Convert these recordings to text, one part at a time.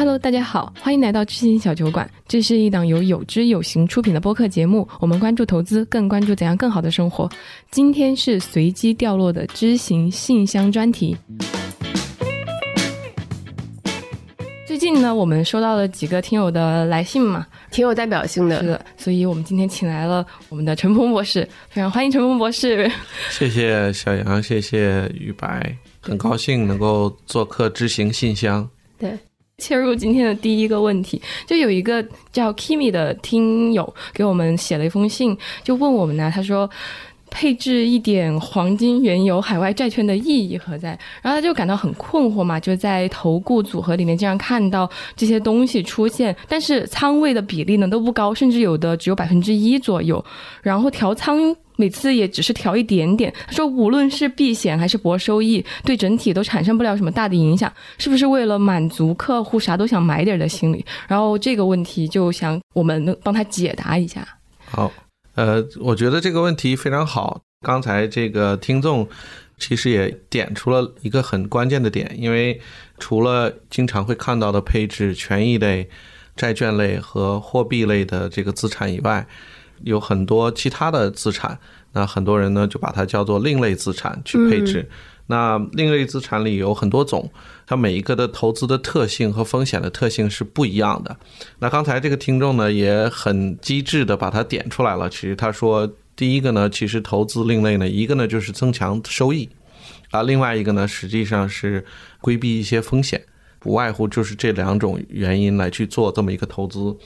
Hello，大家好，欢迎来到知行小酒馆。这是一档由有知有行出品的播客节目，我们关注投资，更关注怎样更好的生活。今天是随机掉落的知行信箱专题。最近呢，我们收到了几个听友的来信嘛，挺有代表性的。是的，所以我们今天请来了我们的陈鹏博士，非常欢迎陈鹏博士。谢谢小杨，谢谢于白，很高兴能够做客知行信箱。对，切入今天的第一个问题，就有一个叫 Kimi 的听友给我们写了一封信，就问我们呢，他说。配置一点黄金、原油、海外债券的意义何在？然后他就感到很困惑嘛，就在投顾组合里面经常看到这些东西出现，但是仓位的比例呢都不高，甚至有的只有百分之一左右。然后调仓每次也只是调一点点。他说，无论是避险还是博收益，对整体都产生不了什么大的影响，是不是为了满足客户啥都想买点的心理？然后这个问题就想我们能帮他解答一下。好。呃，我觉得这个问题非常好。刚才这个听众其实也点出了一个很关键的点，因为除了经常会看到的配置权益类、债券类和货币类的这个资产以外，有很多其他的资产。那很多人呢就把它叫做另类资产去配置。那另类资产里有很多种，它每一个的投资的特性和风险的特性是不一样的。那刚才这个听众呢也很机智的把它点出来了。其实他说，第一个呢，其实投资另类呢，一个呢就是增强收益，啊，另外一个呢实际上是规避一些风险，不外乎就是这两种原因来去做这么一个投资。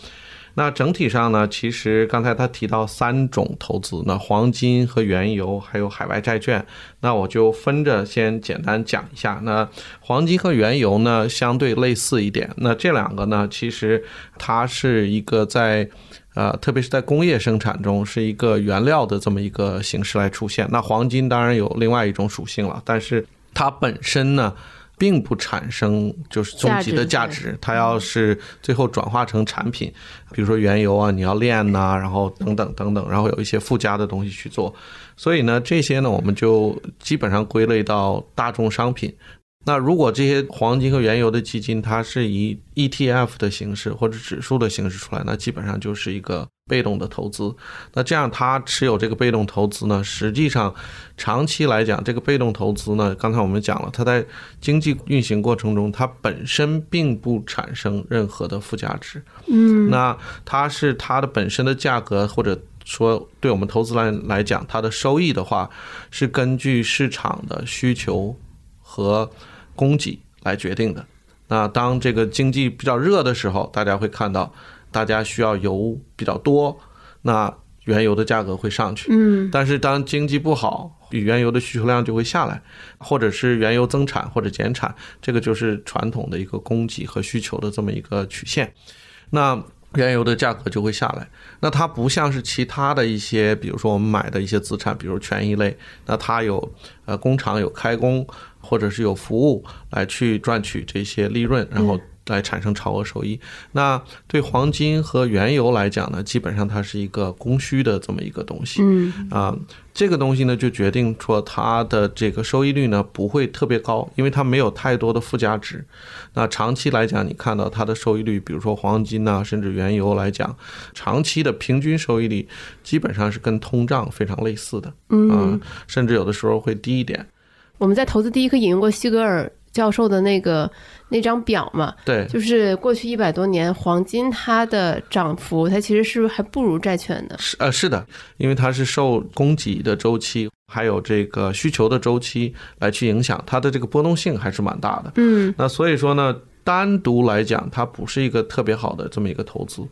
那整体上呢，其实刚才他提到三种投资，那黄金和原油还有海外债券，那我就分着先简单讲一下。那黄金和原油呢，相对类似一点。那这两个呢，其实它是一个在，呃，特别是在工业生产中是一个原料的这么一个形式来出现。那黄金当然有另外一种属性了，但是它本身呢。并不产生就是终极的价值，它要是最后转化成产品，比如说原油啊，你要炼呐，然后等等等等，然后有一些附加的东西去做，所以呢，这些呢，我们就基本上归类到大众商品。那如果这些黄金和原油的基金，它是以 ETF 的形式或者指数的形式出来，那基本上就是一个被动的投资。那这样它持有这个被动投资呢，实际上长期来讲，这个被动投资呢，刚才我们讲了，它在经济运行过程中，它本身并不产生任何的附加值。嗯，那它是它的本身的价格，或者说对我们投资来来讲，它的收益的话，是根据市场的需求和供给来决定的。那当这个经济比较热的时候，大家会看到，大家需要油比较多，那原油的价格会上去。嗯，但是当经济不好，原油的需求量就会下来，或者是原油增产或者减产，这个就是传统的一个供给和需求的这么一个曲线。那原油的价格就会下来。那它不像是其他的一些，比如说我们买的一些资产，比如权益类，那它有呃工厂有开工。或者是有服务来去赚取这些利润，然后来产生超额收益。那对黄金和原油来讲呢，基本上它是一个供需的这么一个东西。嗯啊，这个东西呢就决定说它的这个收益率呢不会特别高，因为它没有太多的附加值。那长期来讲，你看到它的收益率，比如说黄金呐，甚至原油来讲，长期的平均收益率基本上是跟通胀非常类似的。嗯，甚至有的时候会低一点。我们在投资第一课引用过西格尔教授的那个那张表嘛？对，就是过去一百多年黄金它的涨幅，它其实是还不如债券的。是呃是的，因为它是受供给的周期还有这个需求的周期来去影响，它的这个波动性还是蛮大的。嗯，那所以说呢，单独来讲，它不是一个特别好的这么一个投资。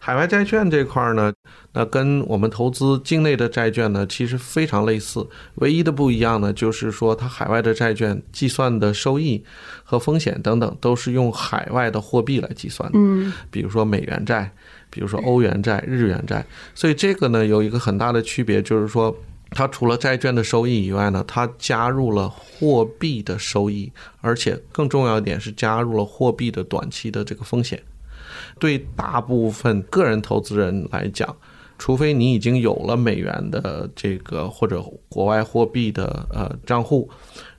海外债券这块呢，那跟我们投资境内的债券呢，其实非常类似。唯一的不一样呢，就是说它海外的债券计算的收益和风险等等，都是用海外的货币来计算的。嗯，比如说美元债，比如说欧元债、日元债。所以这个呢，有一个很大的区别，就是说它除了债券的收益以外呢，它加入了货币的收益，而且更重要一点是加入了货币的短期的这个风险。对大部分个人投资人来讲，除非你已经有了美元的这个或者国外货币的呃账户，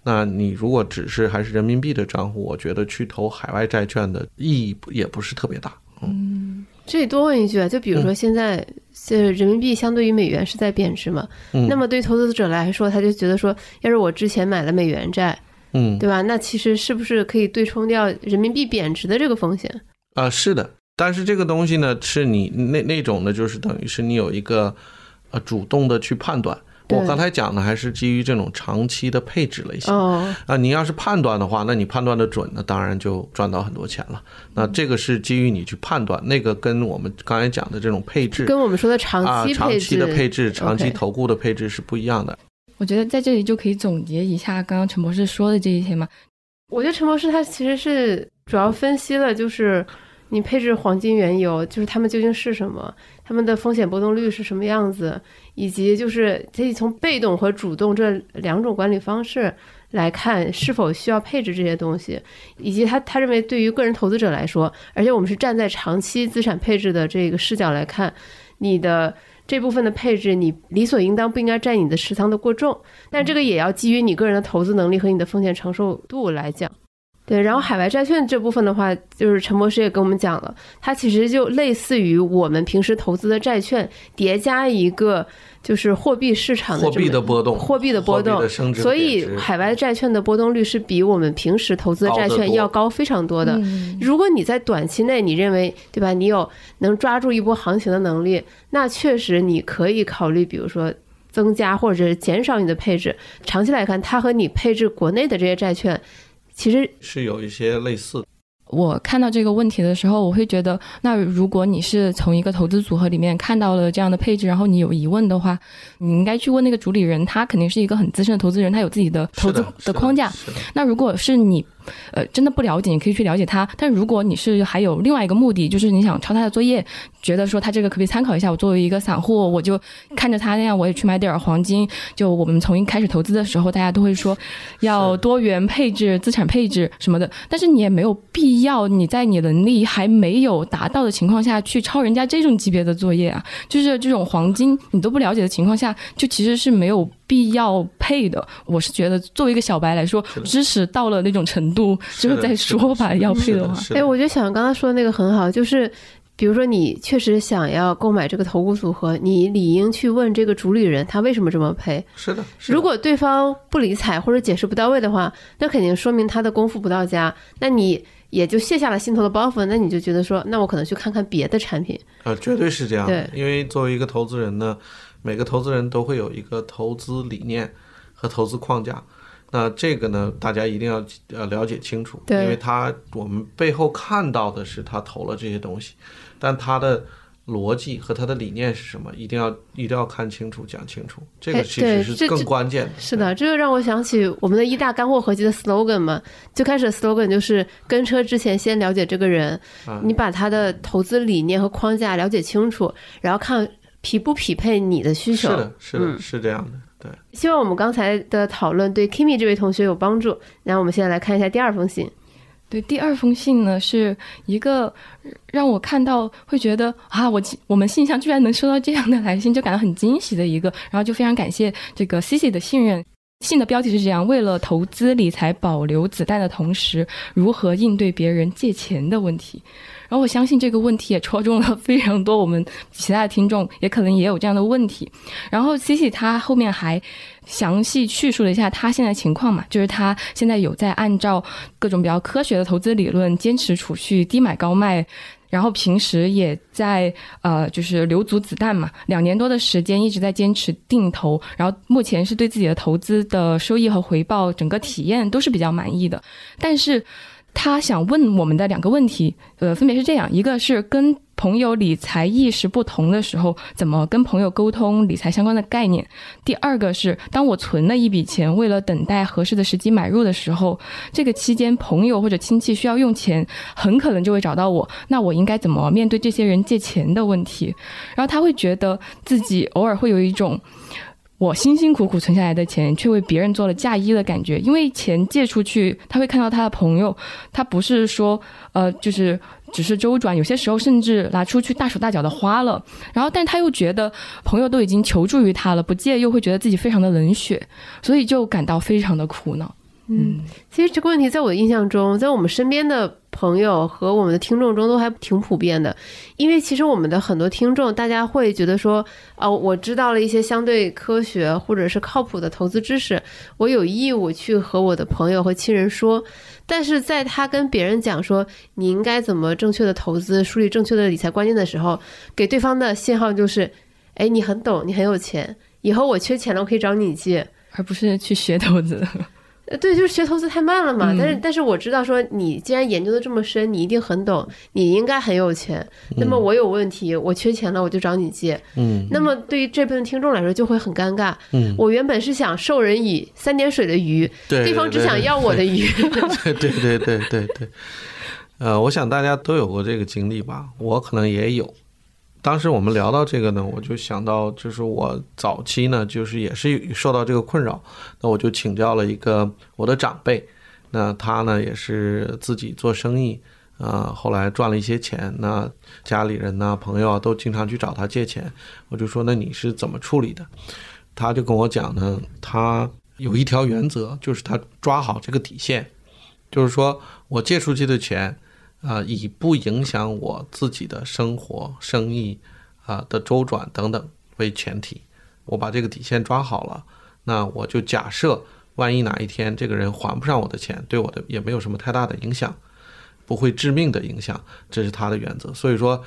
那你如果只是还是人民币的账户，我觉得去投海外债券的意义也不是特别大。嗯，这里多问一句啊，就比如说现在，呃，人民币相对于美元是在贬值嘛？嗯那么对投资者来说，他就觉得说，要是我之前买了美元债，嗯，对吧？那其实是不是可以对冲掉人民币贬值的这个风险？啊、是的，但是这个东西呢，是你那那种呢，就是等于是你有一个呃主动的去判断。我刚才讲的还是基于这种长期的配置类型。哦，啊，你要是判断的话，那你判断的准，那当然就赚到很多钱了。那这个是基于你去判断，那个跟我们刚才讲的这种配置跟我们说的长啊，期配置，长期的配置、长期投顾的配置是不一样的。我觉得在这里就可以总结一下刚刚陈博士说的这一些嘛。我觉得陈博士他其实是主要分析了，就是你配置黄金、原油，就是它们究竟是什么，它们的风险波动率是什么样子，以及就是可以从被动和主动这两种管理方式来看是否需要配置这些东西，以及他他认为对于个人投资者来说，而且我们是站在长期资产配置的这个视角来看，你的。这部分的配置，你理所应当不应该占你的持仓的过重，但这个也要基于你个人的投资能力和你的风险承受度来讲。对，然后海外债券这部分的话，就是陈博士也跟我们讲了，它其实就类似于我们平时投资的债券叠加一个就是货币市场的货币的波动，货币的波动所以海外债券的波动率是比我们平时投资的债券要高非常多的。嗯如果你在短期内你认为对吧，你有能抓住一波行情的能力，那确实你可以考虑，比如说增加或者是减少你的配置。长期来看，它和你配置国内的这些债券，其实是有一些类似的。我看到这个问题的时候，我会觉得，那如果你是从一个投资组合里面看到了这样的配置，然后你有疑问的话，你应该去问那个主理人，他肯定是一个很资深的投资人，他有自己的投资的框架。那如果是你，呃，真的不了解，你可以去了解他。但如果你是还有另外一个目的，就是你想抄他的作业，觉得说他这个可不可以参考一下？我作为一个散户，我就看着他那样，我也去买点儿黄金。就我们从一开始投资的时候，大家都会说要多元配置、资产配置什么的，但是你也没有必要你在你能力还没有达到的情况下去抄人家这种级别的作业啊。就是这种黄金你都不了解的情况下，就其实是没有必要配的。我是觉得作为一个小白来说知识到了那种程度之后再说吧，要配的话。哎，我觉得小杨刚刚说的那个很好，就是比如说你确实想要购买这个投顾组合，你理应去问这个主理人他为什么这么配。是的。是的如果对方不理睬或者解释不到位的话，那肯定说明他的功夫不到家，那你也就卸下了心头的包袱，那你就觉得说，那我可能去看看别的产品。呃，绝对是这样的。对因为作为一个投资人呢，每个投资人都会有一个投资理念和投资框架。那这个呢，大家一定要呃了解清楚，因为他我们背后看到的是他投了这些东西，但他的逻辑和他的理念是什么，一定要一定要看清楚、讲清楚，这个哎其实是更关键的。是的，这就让我想起我们的一大干货合集的 slogan 嘛，最开始 slogan 就是跟车之前先了解这个人，啊你把他的投资理念和框架了解清楚，然后看匹不匹配你的需求。是的，是的，嗯是这样的。对，希望我们刚才的讨论对 Kimi 这位同学有帮助。然后我们现在来看一下第二封信。对，第二封信呢是一个让我看到会觉得啊，我我们信箱居然能收到这样的来信，就感到很惊喜的一个，然后就非常感谢这个 C C 的信任。信的标题是这样：为了投资理财保留子弹的同时，如何应对别人借钱的问题？然后我相信这个问题也戳中了非常多我们其他的听众，也可能也有这样的问题。然后 C C 他后面还详细叙述了一下他现在情况嘛，就是他现在有在按照各种比较科学的投资理论，坚持储蓄、低买高卖。然后平时也在呃，就是留足子弹嘛，两年多的时间一直在坚持定投，然后目前是对自己的投资的收益和回报整个体验都是比较满意的。但是他想问我们的两个问题，呃，分别是这样：一个是跟朋友理财意识不同的时候，怎么跟朋友沟通理财相关的概念；第二个是当我存了一笔钱，为了等待合适的时机买入的时候，这个期间朋友或者亲戚需要用钱，很可能就会找到我，那我应该怎么面对这些人借钱的问题？然后他会觉得自己偶尔会有一种。我辛辛苦苦存下来的钱，却为别人做了嫁衣的感觉。因为钱借出去，他会看到他的朋友，他不是说，呃，就是只是周转，有些时候甚至拿出去大手大脚的花了。然后，但他又觉得朋友都已经求助于他了，不借又会觉得自己非常的冷血，所以就感到非常的苦恼。嗯，其实这个问题在我的印象中，在我们身边的朋友和我们的听众中都还挺普遍的。因为其实我们的很多听众，大家会觉得说，哦，我知道了一些相对科学或者是靠谱的投资知识，我有义务去和我的朋友和亲人说。但是在他跟别人讲说你应该怎么正确的投资、树立正确的理财观念的时候，给对方的信号就是，哎，你很懂，你很有钱，以后我缺钱了，我可以找你借，而不是去学投资。呃，对，就是学投资太慢了嘛。但是，但是我知道，说你既然研究的这么深，你一定很懂，你应该很有钱。那么我有问题，我缺钱了，我就找你借。嗯。那么对于这部分听众来说，就会很尴尬。嗯。我原本是想授人以三点水的鱼，对方只想要我的鱼。对对对对对对。呃，我想大家都有过这个经历吧，我可能也有。当时我们聊到这个呢，我就想到，就是我早期呢，就是也是受到这个困扰，那我就请教了一个我的长辈，那他呢也是自己做生意，啊，后来赚了一些钱，那家里人呢、朋友啊都经常去找他借钱，我就说，那你是怎么处理的？他就跟我讲呢，他有一条原则，就是他抓好这个底线，就是说我借出去的钱。啊，以不影响我自己的生活、生意啊的周转等等为前提，我把这个底线抓好了，那我就假设，万一哪一天这个人还不上我的钱，对我的也没有什么太大的影响，不会致命的影响，这是他的原则。所以说，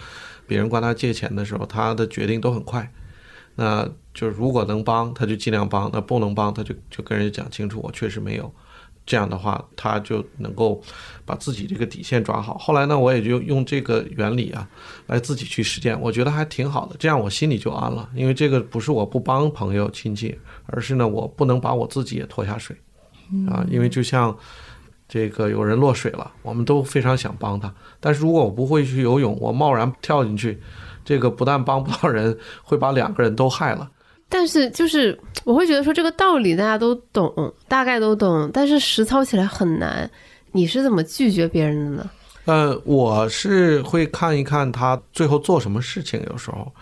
别人管他借钱的时候，他的决定都很快，那就是如果能帮，他就尽量帮；那不能帮，他就就跟人家讲清楚，我确实没有。这样的话，他就能够把自己这个底线抓好。后来呢，我也就用这个原理啊，来自己去实践，我觉得还挺好的。这样我心里就安了，因为这个不是我不帮朋友亲戚，而是呢，我不能把我自己也拖下水啊。因为就像这个有人落水了，我们都非常想帮他，但是如果我不会去游泳，我贸然跳进去，这个不但帮不到人，会把两个人都害了。但是就是我会觉得说这个道理大家都懂，大概都懂，但是实操起来很难。你是怎么拒绝别人的呢？呃，我是会看一看他最后做什么事情，有时候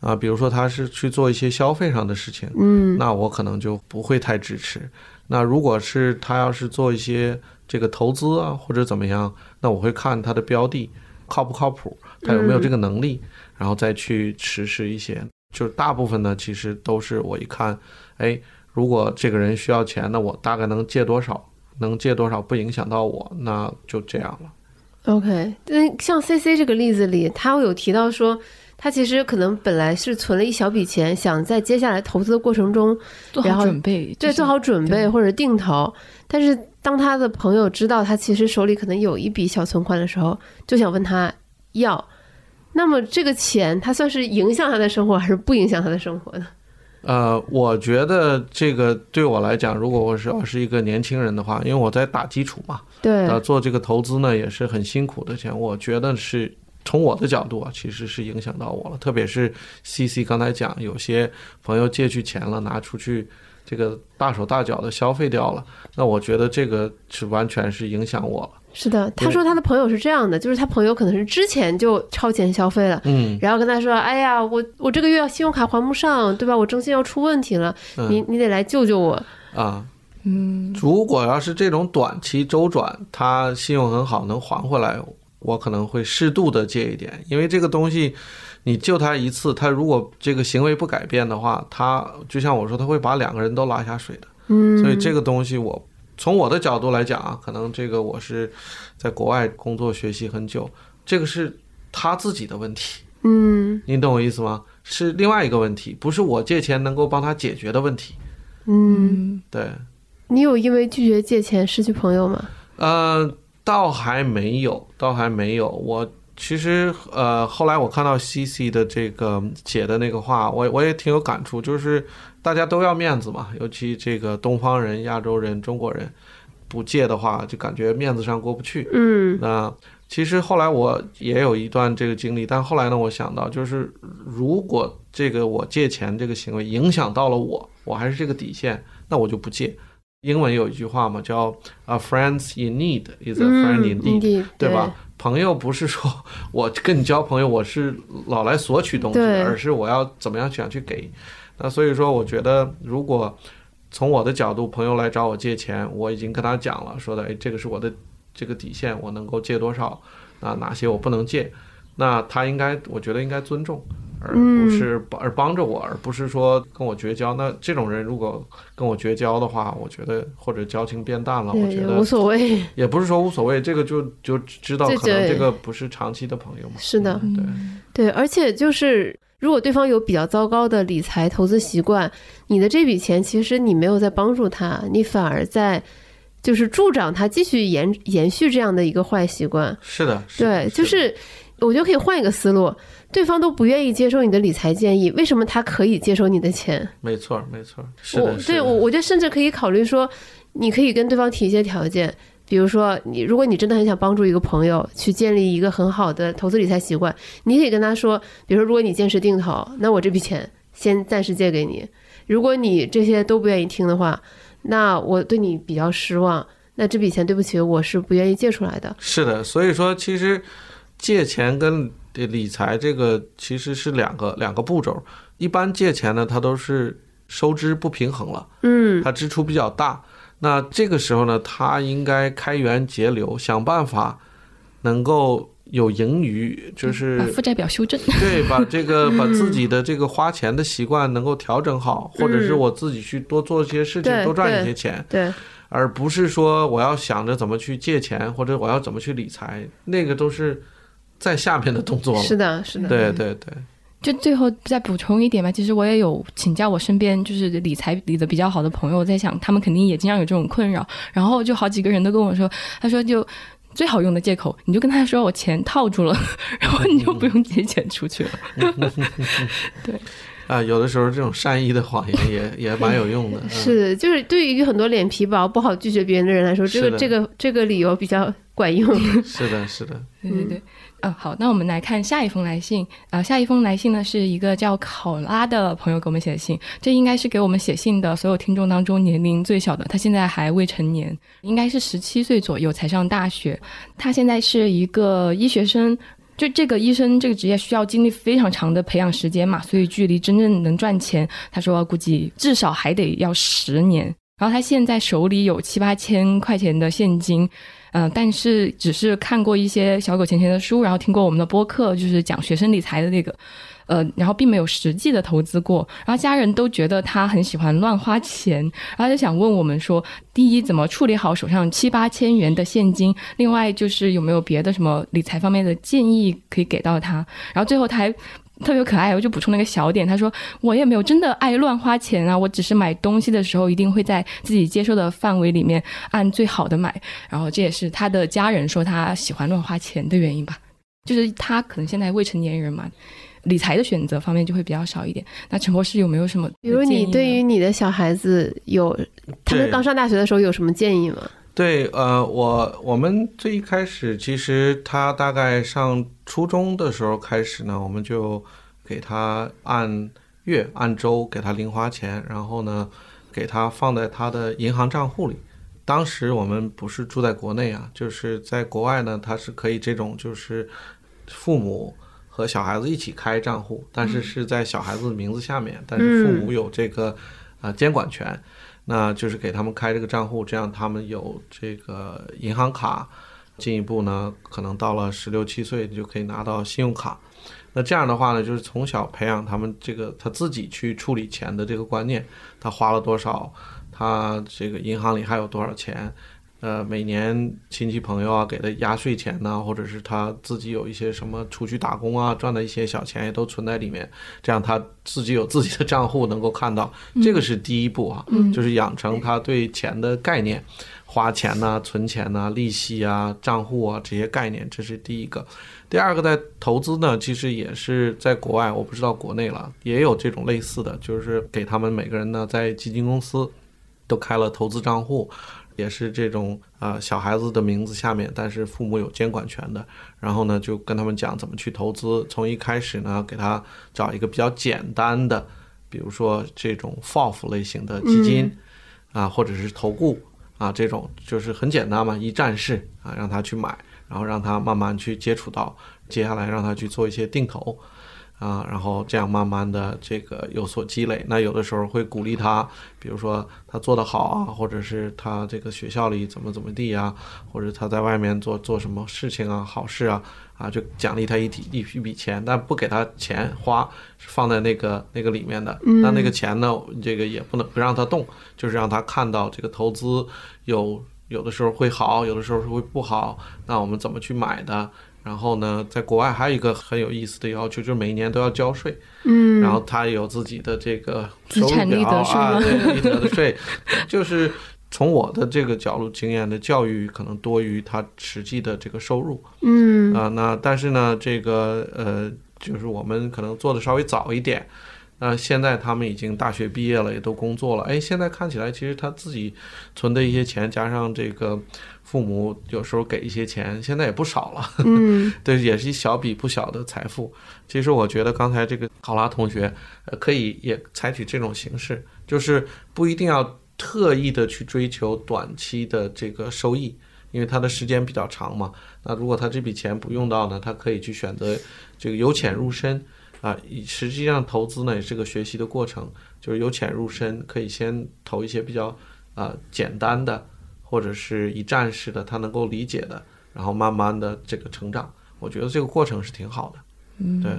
啊，比如说他是去做一些消费上的事情，嗯，那我可能就不会太支持。那如果是他要是做一些这个投资啊或者怎么样，那我会看他的标的靠不靠谱，他有没有这个能力，然后再去实施一些。就是大部分呢，其实都是我一看，哎，如果这个人需要钱，那我大概能借多少，能借多少不影响到我，那就这样了。OK，那像 C C 这个例子里，他有提到说，他其实可能本来是存了一小笔钱，想在接下来投资的过程中做好准备，对，做好准备或者定投。但是当他的朋友知道他其实手里可能有一笔小存款的时候，就想问他要。那么这个钱，它算是影响他的生活，还是不影响他的生活呢？呃，我觉得这个对我来讲，如果我是要是一个年轻人的话，因为我在打基础嘛，对，做这个投资呢也是很辛苦的钱。我觉得是从我的角度啊，其实是影响到我了。特别是 C C 刚才讲，有些朋友借去钱了，拿出去这个大手大脚的消费掉了，那我觉得这个是完全是影响我了。是的，他说他的朋友是这样的，就是他朋友可能是之前就超前消费了，嗯，然后跟他说，哎呀，我我这个月信用卡还不上，对吧？我征信要出问题了，你你得来救救我。啊，嗯，如果要是这种短期周转，他信用很好，能还回来，我可能会适度的借一点，因为这个东西你救他一次，他如果这个行为不改变的话，他就像我说，他会把两个人都拉下水的，嗯，所以这个东西我。从我的角度来讲啊，可能这个我是在国外工作学习很久，这个是他自己的问题。嗯，您懂我意思吗？是另外一个问题，不是我借钱能够帮他解决的问题。嗯，对。你有因为拒绝借钱失去朋友吗？呃，倒还没有，倒还没有。我其实呃，后来我看到 C C 的这个写的那个话，我我也挺有感触，就是。大家都要面子嘛，尤其这个东方人、亚洲人、中国人，不借的话就感觉面子上过不去。嗯，那其实后来我也有一段这个经历，但后来呢，我想到就是如果这个我借钱这个行为影响到了我，我还是这个底线，那我就不借。英文有一句话嘛，叫 “a friend in need is a friend indeed”，、对吧？朋友不是说 我跟你交朋友，我是老来索取东西，而是我要怎么样想去给。那所以说，我觉得如果从我的角度，朋友来找我借钱，我已经跟他讲了，说的，哎，这个是我的这个底线，我能够借多少，啊哪些我不能借，那他应该，我觉得应该尊重。而不是帮而帮着我，而不是说跟我绝交。那这种人如果跟我绝交的话，我觉得或者交情变淡了，我觉，得无所谓。也不是说无所谓，这个就就知道可能这个不是长期的朋友嘛。是的，对对，而且就是如果对方有比较糟糕的理财投资习惯，你的这笔钱其实你没有在帮助他，你反而在就是助长他继续延延续这样的一个坏习惯。是的，是的对，就是我觉得可以换一个思路，对方都不愿意接受你的理财建议，为什么他可以接受你的钱？没错，没错，是我对我，我觉得甚至可以考虑说，你可以跟对方提一些条件，比如说你，如果你真的很想帮助一个朋友去建立一个很好的投资理财习惯，你可以跟他说，比如说，如果你坚持定投，那我这笔钱先暂时借给你。如果你这些都不愿意听的话，那我对你比较失望，那这笔钱对不起，我是不愿意借出来的。是的，所以说其实借钱跟理财这个其实是两个两个步骤。一般借钱呢，它都是收支不平衡了，嗯，它支出比较大。那这个时候呢，他应该开源节流，想办法能够有盈余，就是把负债表修正。对，把这个把自己的这个花钱的习惯能够调整好，或者是我自己去多做一些事情，多赚一些钱，对，而不是说我要想着怎么去借钱，或者我要怎么去理财，那个都是在下面的动作了。是的，是的，对对对，就最后再补充一点吧，其实我也有请教我身边就是理财理的比较好的朋友，我在想他们肯定也经常有这种困扰，然后就好几个人都跟我说，他说就最好用的借口，你就跟他说我钱套住了，然后你就不用借钱出去了。对。啊，有的时候这种善意的谎言也 也蛮有用的。嗯、是，就是对于很多脸皮薄、不好拒绝别人的人来说，这个这个这个理由比较管用。是的，是的，对对对，嗯、好，那我们来看下一封来信啊、下一封来信呢是一个叫考拉的朋友给我们写的信，这应该是给我们写信的所有听众当中年龄最小的，他现在还未成年，应该是十七岁左右才上大学，他现在是一个医学生。就这个医生这个职业需要经历非常长的培养时间嘛，所以距离真正能赚钱，他说估计至少还得要十年。然后他现在手里有七八千块钱的现金，嗯、但是只是看过一些小狗钱钱的书，然后听过我们的播客，就是讲学生理财的那个，呃，然后并没有实际的投资过。然后家人都觉得他很喜欢乱花钱，然后就想问我们说，第一，怎么处理好手上七八千元的现金？另外就是有没有别的什么理财方面的建议可以给到他？然后最后他还。特别可爱，我就补充了一个小点，他说我也没有真的爱乱花钱啊，我只是买东西的时候一定会在自己接受的范围里面按最好的买，然后这也是他的家人说他喜欢乱花钱的原因吧，就是他可能现在未成年人嘛，理财的选择方面就会比较少一点。那陈博士有没有什么比如你对于你的小孩子有，他们刚上大学的时候有什么建议吗？对，呃，我我们最一开始，其实他大概上初中的时候开始呢，我们就给他按月、按周给他零花钱，然后呢，给他放在他的银行账户里。当时我们不是住在国内啊，就是在国外呢，他是可以这种就是父母和小孩子一起开账户，但是是在小孩子的名字下面，但是父母有这个呃监管权。那就是给他们开这个账户，这样他们有这个银行卡，进一步呢，可能到了十六七岁就可以拿到信用卡。那这样的话呢，就是从小培养他们这个他自己去处理钱的这个观念，他花了多少，他这个银行里还有多少钱，呃，每年亲戚朋友啊给他压岁钱呐、或者是他自己有一些什么出去打工啊赚的一些小钱也都存在里面，这样他自己有自己的账户能够看到，这个是第一步啊，就是养成他对钱的概念，花钱呐、存钱呐、利息啊、账户啊这些概念，这是第一个。第二个，在投资呢，其实也是在国外，我不知道国内了，也有这种类似的，就是给他们每个人呢在基金公司都开了投资账户，也是这种呃小孩子的名字下面，但是父母有监管权的。然后呢，就跟他们讲怎么去投资，从一开始呢，给他找一个比较简单的，比如说这种 FOF 类型的基金。啊，或者是投顾啊，这种就是很简单嘛，一站式啊，让他去买，然后让他慢慢去接触到，接下来让他去做一些定投。啊，然后这样慢慢的这个有所积累，那有的时候会鼓励他，比如说他做得好啊，或者是他这个学校里怎么怎么地啊，或者他在外面做做什么事情啊，好事啊，啊就奖励他一笔一一笔钱，但不给他钱花，是放在那个那个里面的。那那个钱呢，这个也不能不让他动，就是让他看到这个投资有有的时候会好，有的时候会不好，那我们怎么去买的？然后呢，在国外还有一个很有意思的要求，就是每一年都要交税。嗯，然后他有自己的这个资产利得税啊，吗对利得的税，就是从我的这个角度经验的教育，可能多于他实际的这个收入嗯啊、那但是呢，这个呃，就是我们可能做的稍微早一点。那现在他们已经大学毕业了，也都工作了。哎，现在看起来，其实他自己存的一些钱，加上这个父母有时候给一些钱，现在也不少了。嗯 对，也是一小笔不小的财富。其实我觉得刚才这个考拉同学，呃，可以也采取这种形式，就是不一定要特意的去追求短期的这个收益，因为他的时间比较长嘛。那如果他这笔钱不用到呢，他可以去选择这个由浅入深。啊，实际上投资呢也是个学习的过程，就是由浅入深，可以先投一些比较啊、简单的，或者是一站式的，他能够理解的，然后慢慢的这个成长。我觉得这个过程是挺好的。嗯，对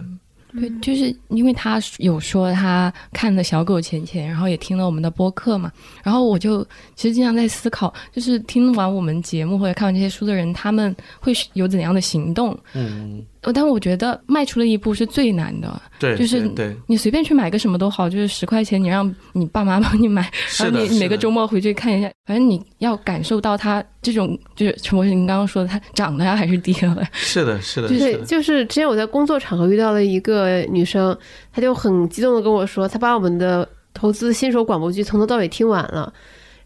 对，就是因为他有说他看了小狗钱钱，然后也听了我们的播客嘛，然后我就其实经常在思考，就是听完我们节目或者看完这些书的人，他们会有怎样的行动？嗯，呃但我觉得迈出了一步是最难的。对，就是你随便去买个什么都好，就是十块钱，你让你爸妈帮你买，然后，你每个周末回去看一下，反正你要感受到它这种，就是陈博士您刚刚说的，它涨了呀还是跌了？是的，是的，对是，的，就是之前我在工作场合遇到了一个女生，她就很激动的跟我说，她把我们的投资新手广播剧从头到尾听完了，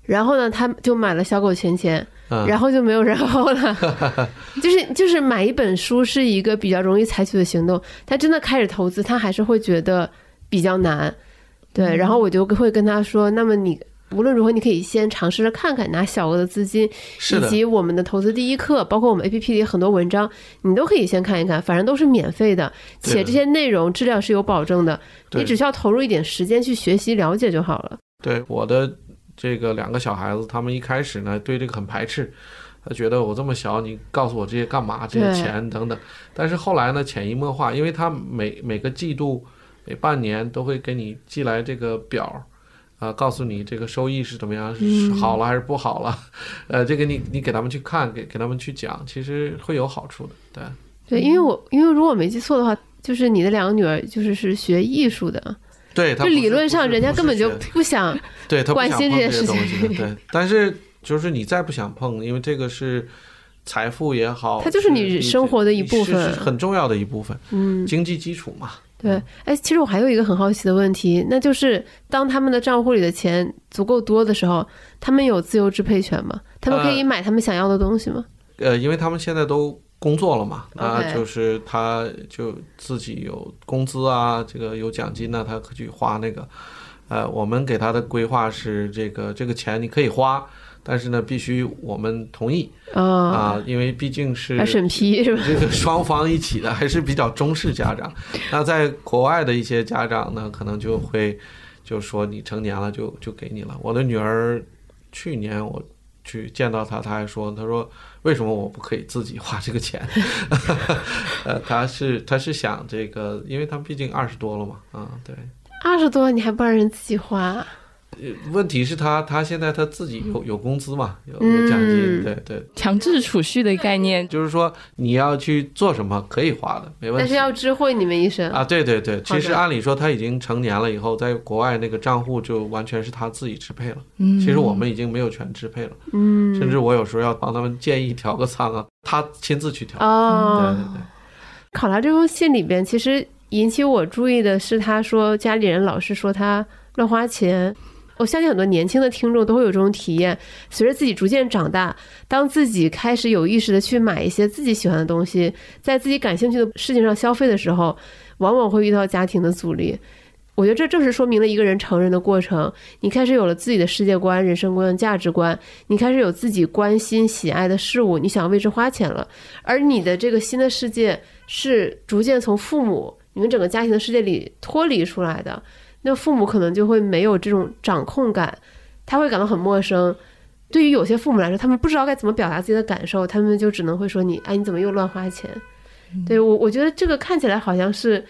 然后呢，她就买了小狗钱钱，嗯，然后就没有然后了。就是就是买一本书是一个比较容易采取的行动，他真的开始投资，他还是会觉得比较难。对，然后我就会跟他说，那么你。无论如何，你可以先尝试着看看，拿小额的资金，以及我们的投资第一课，包括我们 APP 里很多文章，你都可以先看一看，反正都是免费的，且这些内容质量是有保证的，你只需要投入一点时间去学习了解就好了。对我的这个两个小孩子，他们一开始呢对这个很排斥，他觉得我这么小，你告诉我这些干嘛？这些钱等等。但是后来呢，潜移默化，因为他每每个季度、每半年都会给你寄来这个表。啊、告诉你这个收益是怎么样，是嗯好了还是不好了？呃，这个你你给他们去看，给给他们去讲，其实会有好处的。对，对，因为我因为如果我没记错的话，就是你的两个女儿就是是学艺术的，对，他就理论上人家根本就不想。对他不关想这些心这件事情 对。但是就是你再不想碰，因为这个是财富也好，它就是你生活的一部分很重要的一部分，嗯，经济基础嘛。对。哎，其实我还有一个很好奇的问题，那就是当他们的账户里的钱足够多的时候，他们有自由支配权吗？他们可以呃买他们想要的东西吗？呃，因为他们现在都工作了嘛，那就是他就自己有工资啊，这个有奖金呢、他可以去花那个。呃，我们给他的规划是这个这个钱你可以花，但是呢，必须我们同意啊，啊，因为毕竟是审批是吧？这个双方一起的，还是比较中式家长。那在国外的一些家长呢，可能就会就说你成年了就就给你了。我的女儿去年我去见到他，他还说，他说为什么我不可以自己花这个钱？呃，他是他是想这个，因为他们毕竟二十多了嘛，啊，对。二十多你还不让人自己花？呃问题是他他现在他自己有有工资嘛，有有奖金，嗯对对，强制储蓄的概念，就是说你要去做什么可以花的，没问题。但是要知会你们一声。啊，对对对，其实按理说他已经成年了以后，在国外那个账户就完全是他自己支配了。嗯，其实我们已经没有权支配了，嗯，甚至我有时候要帮他们建议调个仓啊，他亲自去调。哦，对对对，考拉这封信里边，其实引起我注意的是，他说家里人老是说他乱花钱。我相信很多年轻的听众都会有这种体验。随着自己逐渐长大，当自己开始有意识的去买一些自己喜欢的东西，在自己感兴趣的事情上消费的时候，往往会遇到家庭的阻力。我觉得这正是说明了一个人成人的过程。你开始有了自己的世界观、人生观、价值观，你开始有自己关心、喜爱的事物，你想为之花钱了。而你的这个新的世界是逐渐从父母、你们整个家庭的世界里脱离出来的。那父母可能就会没有这种掌控感，他会感到很陌生。对于有些父母来说，他们不知道该怎么表达自己的感受，他们就只能会说你，哎，你怎么又乱花钱？对我，我觉得这个看起来好像是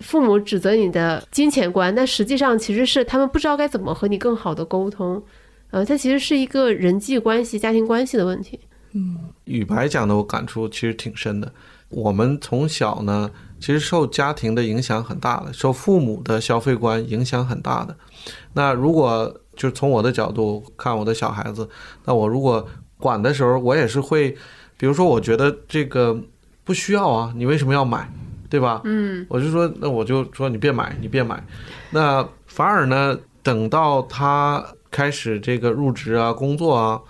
父母指责你的金钱观，但实际上其实是他们不知道该怎么和你更好的沟通。呃，它其实是一个人际关系、家庭关系的问题。嗯，雨白讲的我感触其实挺深的。我们从小呢，其实受家庭的影响很大的，受父母的消费观影响很大的。那如果就从我的角度看我的小孩子，那我如果管的时候，我也是会，比如说我觉得这个不需要啊，你为什么要买，对吧？嗯，我就说，那我就说你别买，你别买。那反而呢，等到他开始这个入职啊、工作啊，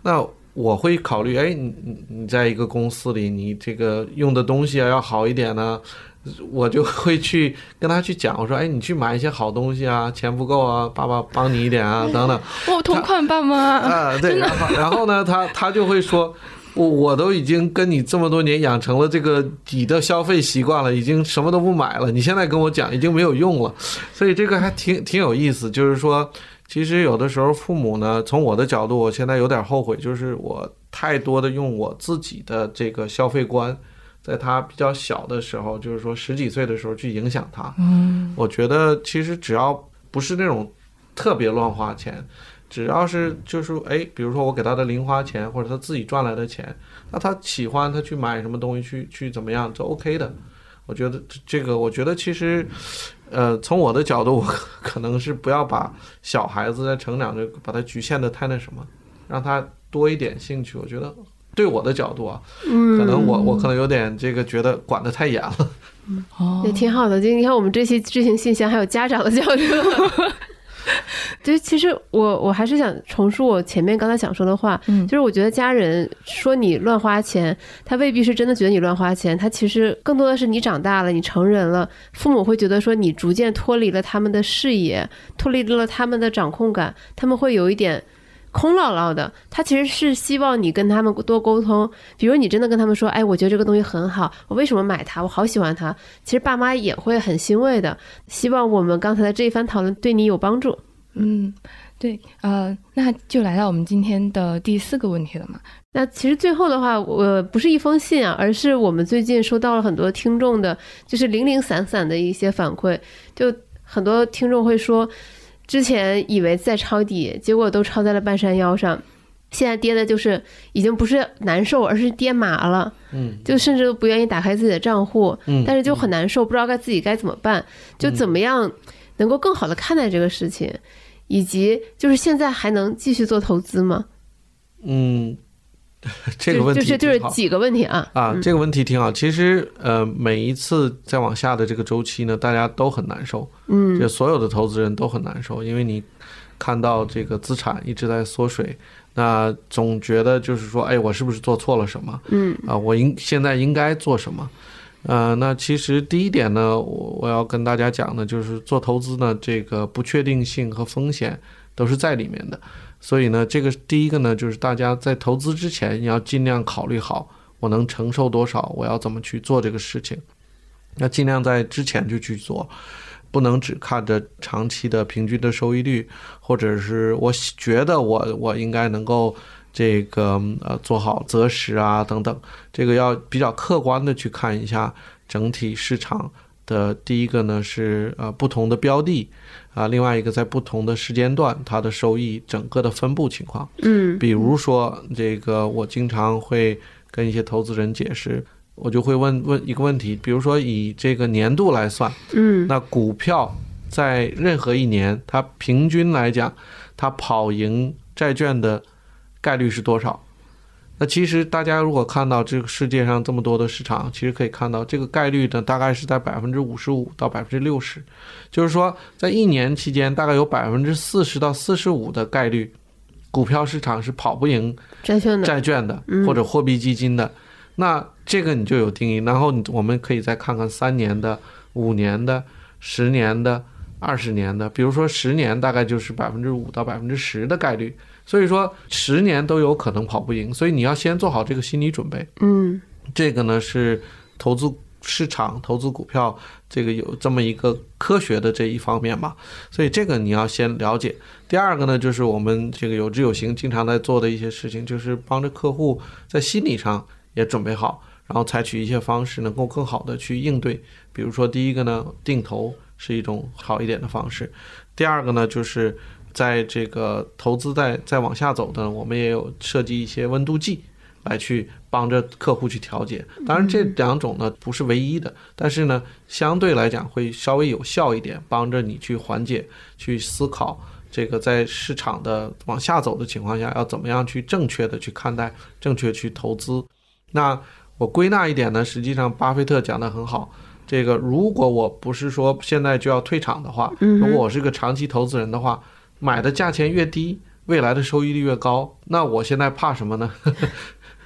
那我会考虑，哎，你你你在一个公司里，你这个用的东西啊要好一点呢。我就会去跟他去讲，我说，哎，你去买一些好东西啊，钱不够啊，爸爸帮你一点啊，等等。我同款爸妈啊，对，然后然后呢，他他就会说，我我都已经跟你这么多年养成了这个你的消费习惯了，已经什么都不买了，你现在跟我讲已经没有用了，所以这个还挺挺有意思，就是说，其实有的时候父母呢，从我的角度，我现在有点后悔，就是我太多的用我自己的这个消费观。在他比较小的时候，就是说十几岁的时候去影响他。嗯，我觉得其实只要不是那种特别乱花钱，只要是就是哎，比如说我给他的零花钱或者他自己赚来的钱，那他喜欢他去买什么东西去去怎么样，就 OK 的。我觉得这个，我觉得其实，呃，从我的角度，我可能是不要把小孩子在成长就把他局限的太那什么，让他多一点兴趣。我觉得。对我的角度啊，可能我我可能有点这个觉得管的太严了，哦，也挺好的。就你看我们这期知行信箱还有家长的角度，就其实我我还是想重述我前面刚才想说的话，就是我觉得家人说你乱花钱，他未必是真的觉得你乱花钱，他其实更多的是你长大了，你成人了，父母会觉得说你逐渐脱离了他们的视野，脱离了他们的掌控感，他们会有一点。空落落的，他其实是希望你跟他们多沟通。比如你真的跟他们说：“哎，我觉得这个东西很好，我为什么买它？我好喜欢它。”其实爸妈也会很欣慰的，希望我们刚才的这一番讨论对你有帮助。嗯，对，呃，那就来到我们今天的第四个问题了嘛。那其实最后的话，我不是一封信啊，而是我们最近收到了很多听众的，就是零零散散的一些反馈，就很多听众会说。之前以为在抄底，结果都抄在了半山腰上，现在跌的就是已经不是难受，而是跌麻了。嗯，就甚至都不愿意打开自己的账户。嗯，但是就很难受，不知道该自己该怎么办，就怎么样能够更好的看待这个事情，以及就是现在还能继续做投资吗？嗯。这个问题就是就是几个问题啊啊，这个问题挺好。其实呃，每一次再往下的这个周期呢，大家都很难受。嗯，就所有的投资人都很难受，因为你看到这个资产一直在缩水，那总觉得就是说，哎，我是不是做错了什么？嗯啊，我应现在应该做什么？呃，那其实第一点呢，我我要跟大家讲的，就是做投资呢，这个不确定性和风险都是在里面的。所以呢，这个第一个呢，就是大家在投资之前，你要尽量考虑好我能承受多少，我要怎么去做这个事情。要尽量在之前就去做，不能只看着长期的平均的收益率，或者是我觉得我我应该能够这个呃做好择时啊等等，这个要比较客观的去看一下整体市场的第一个呢是呃不同的标的。啊，另外一个在不同的时间段，它的收益整个的分布情况，嗯，比如说这个，我经常会跟一些投资人解释，我就会问问一个问题，比如说以这个年度来算，嗯，那股票在任何一年，它平均来讲，它跑赢债券的概率是多少？那其实大家如果看到这个世界上这么多的市场，其实可以看到这个概率呢，大概是在百分之五十五到百分之六十，就是说在一年期间，大概有百分之四十到四十五的概率，股票市场是跑不赢债券的债券的或者货币基金的。那这个你就有定义，然后我们可以再看看三年的、五年的、十年的二十年的，比如说十年，大概就是百分之五到百分之十的概率。所以说十年都有可能跑不赢，所以你要先做好这个心理准备。嗯这个呢是投资市场、投资股票，这个有这么一个科学的这一方面嘛，所以这个你要先了解。第二个呢，就是我们这个有知有行经常在做的一些事情，就是帮着客户在心理上也准备好，然后采取一些方式能够更好的去应对。比如说，第一个呢，定投是一种好一点的方式；第二个呢，就是在这个投资再再往下走的，我们也有设计一些温度计。来去帮着客户去调节，当然这两种呢不是唯一的，但是呢相对来讲会稍微有效一点，帮着你去缓解、去思考这个在市场的往下走的情况下要怎么样去正确的去看待、正确去投资。那我归纳一点呢，实际上巴菲特讲的很好，这个如果我不是说现在就要退场的话，如果我是个长期投资人的话，买的价钱越低，未来的收益率越高，那我现在怕什么呢？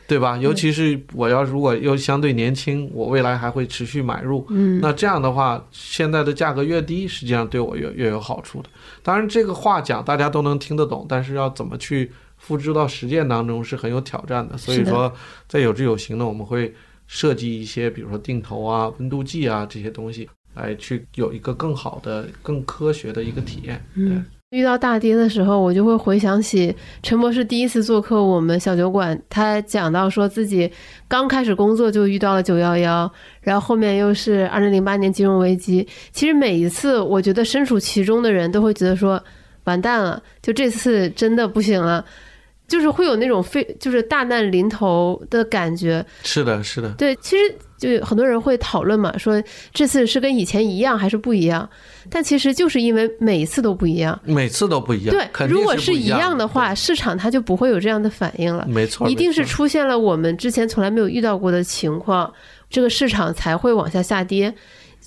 对吧？尤其是我要如果又相对年轻，我未来还会持续买入。嗯，那这样的话，现在的价格越低，实际上对我越越有好处的。当然，这个话讲大家都能听得懂，但是要怎么去付诸到实践当中是很有挑战的。所以说，在有志有行呢，我们会设计一些，比如说定投啊、温度计啊这些东西，来去有一个更好的、更科学的一个体验。对。遇到大跌的时候，我就会回想起陈博士第一次做客我们小酒馆，他讲到说自己刚开始工作就遇到了九幺幺，然后后面又是二零零八年金融危机。其实每一次，我觉得身处其中的人都会觉得说完蛋了，就这次真的不行了，就是会有那种非就是大难临头的感觉。是的，是的。对，其实就很多人会讨论嘛，说这次是跟以前一样还是不一样？但其实就是因为每一次都不一样，每次都不一样。对，如果是一样的话，市场它就不会有这样的反应了。没错，一定是出现了我们之前从来没有遇到过的情况，这个市场才会往下下跌。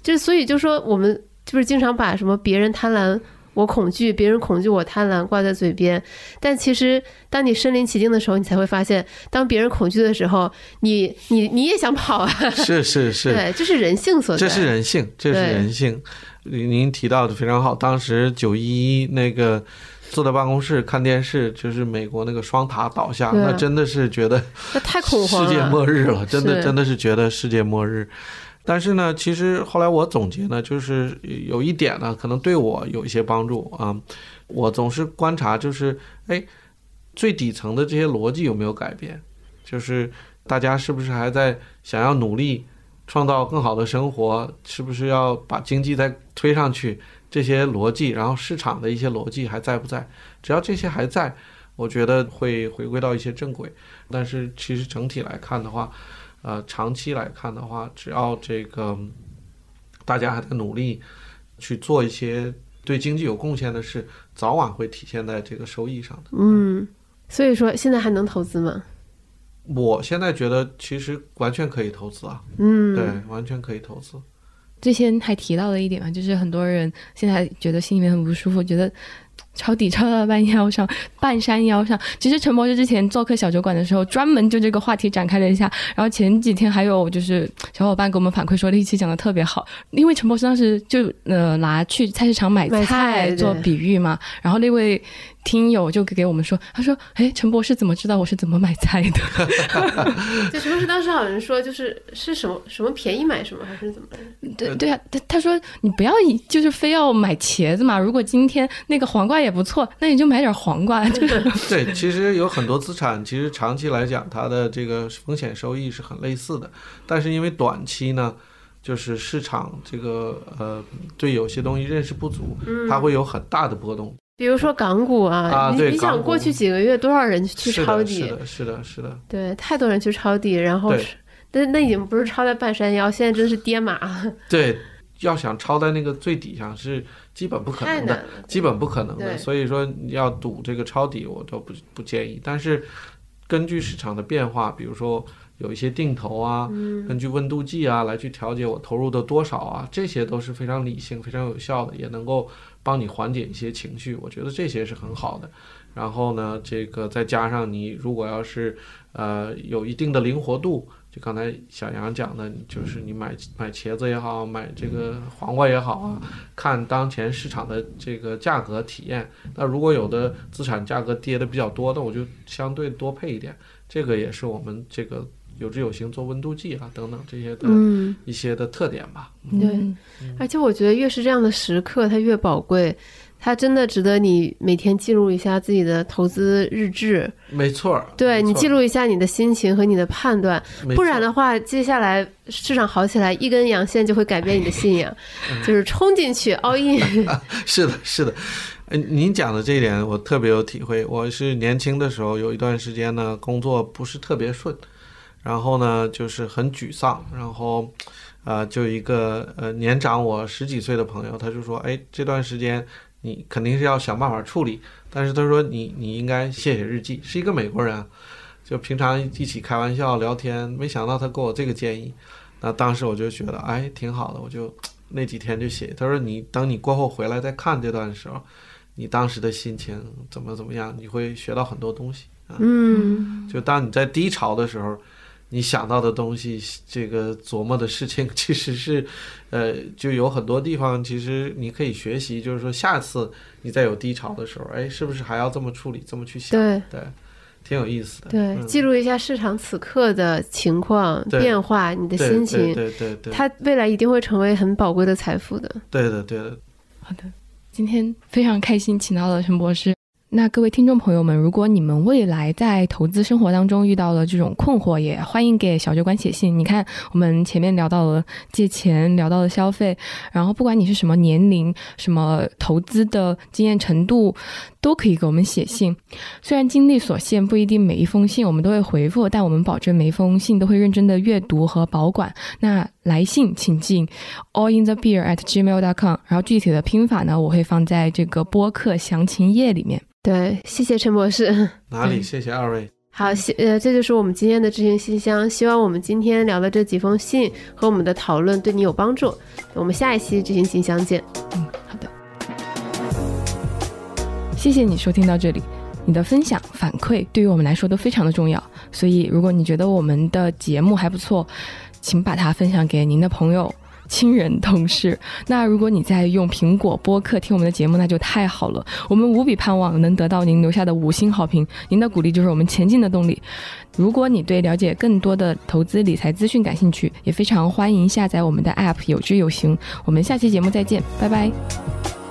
就所以就说我们就是经常把什么别人贪婪我恐惧，别人恐惧我贪婪挂在嘴边，但其实当你身临其境的时候，你才会发现，当别人恐惧的时候，你你你也想跑啊。是是是，对，这是人性所在。这是人性，这是人性。您提到的非常好，当时九一一那个坐在办公室看电视，就是美国那个双塔倒下，那真的是觉得那太恐慌了，世界末日了，真的真的是觉得世界末日。但是呢，其实后来我总结呢，就是有一点呢，可能对我有一些帮助啊。我总是观察，就是哎，最底层的这些逻辑有没有改变？就是大家是不是还在想要努力？创造更好的生活，是不是要把经济再推上去？这些逻辑，然后市场的一些逻辑还在不在？只要这些还在，我觉得会回归到一些正轨。但是其实整体来看的话，呃，长期来看的话，只要这个大家还在努力去做一些对经济有贡献的事，早晚会体现在这个收益上的。嗯，所以说现在还能投资吗？我现在觉得其实完全可以投资啊，嗯，对，完全可以投资。之前还提到了一点嘛，就是很多人现在觉得心里面很不舒服，觉得。抄底抄到半腰上，半山腰上。其实陈博士之前做客小酒馆的时候，专门就这个话题展开了一下。然后前几天还有就是小伙伴给我们反馈说，那一期讲的特别好。因为陈博士当时就呃拿去菜市场买菜做比喻嘛，然后那位听友就给我们说，他说：“哎，陈博士怎么知道我是怎么买菜的？” 就陈博士当时好像说，就是是什么什么便宜买什么，还是怎么？对对啊，他他说你不要就是非要买茄子嘛，如果今天那个黄瓜。也不错，那你就买点黄瓜。对，其实有很多资产，其实长期来讲，它的这个风险收益是很类似的。但是因为短期呢，就是市场这个呃对有些东西认识不足，它会有很大的波动。比如说港股啊，啊，对，你想过去几个月多少人去抄底？是的，是的，是的。对，太多人去抄底，然后那那已经不是抄在半山腰，现在真是跌马。对，要想抄在那个最底下是。基本不可能的，基本不可能的。所以说要赌这个抄底，我都不不建议。但是根据市场的变化，比如说有一些定投啊，根据温度计啊来去调节我投入的多少啊，这些都是非常理性、非常有效的，也能够帮你缓解一些情绪。我觉得这些是很好的。然后呢，这个再加上你如果要是呃有一定的灵活度。就刚才小杨讲的，就是你买买茄子也好，买这个黄瓜也好啊，看当前市场的这个价格体验。那如果有的资产价格跌的比较多，那我就相对多配一点。这个也是我们这个有志有行做温度计啊等等这些的嗯，一些的特点吧。对嗯而且我觉得越是这样的时刻，它越宝贵。它真的值得你每天记录一下自己的投资日志，没错儿，对你记录一下你的心情和你的判断，不然的话，接下来市场好起来，一根阳线就会改变你的信仰，嗯 就是冲进去 all in。是的，是的，呃，您讲的这一点我特别有体会。我是年轻的时候有一段时间呢，工作不是特别顺，然后呢就是很沮丧，然后，呃，就一个呃年长我十几岁的朋友，他就说，哎，这段时间你肯定是要想办法处理，但是他说你你应该写写日记，是一个美国人啊，就平常一起开玩笑聊天，没想到他给我这个建议，那当时我就觉得，哎，挺好的，我就那几天就写。他说你等你过后回来再看这段的时候，你当时的心情怎么怎么样，你会学到很多东西啊。嗯，就当你在低潮的时候，你想到的东西，这个琢磨的事情，其实是，呃，就有很多地方，其实你可以学习，就是说下次你再有低潮的时候，哎，是不是还要这么处理，这么去想？对对，挺有意思的。对，嗯记录一下市场此刻的情况变化，你的心情，对对对对，它未来一定会成为很宝贵的财富的。对的对的，好的，今天非常开心，请到了陈博士。那各位听众朋友们，如果你们未来在投资生活当中遇到了这种困惑，也欢迎给小酒馆写信。你看，我们前面聊到了借钱，聊到了消费，然后不管你是什么年龄、什么投资的经验程度，都可以给我们写信。虽然精力所限，不一定每一封信我们都会回复，但我们保证每一封信都会认真的阅读和保管。那来信请进 allinthebeer at gmail.com，然后具体的拼法呢，我会放在这个播客详情页里面。对，谢谢陈博士。哪里？谢谢二位。好，谢呃，这就是我们今天的知行信箱。希望我们今天聊的这几封信和我们的讨论对你有帮助。我们下一期知行信箱见。嗯，好的。谢谢你收听到这里，你的分享反馈对于我们来说都非常的重要。所以，如果你觉得我们的节目还不错，请把它分享给您的朋友、亲人、同事。那如果你在用苹果播客听我们的节目，那就太好了。我们无比盼望能得到您留下的五星好评，您的鼓励就是我们前进的动力。如果你对了解更多的投资理财资讯感兴趣，也非常欢迎下载我们的 App 有知有行。我们下期节目再见，拜拜。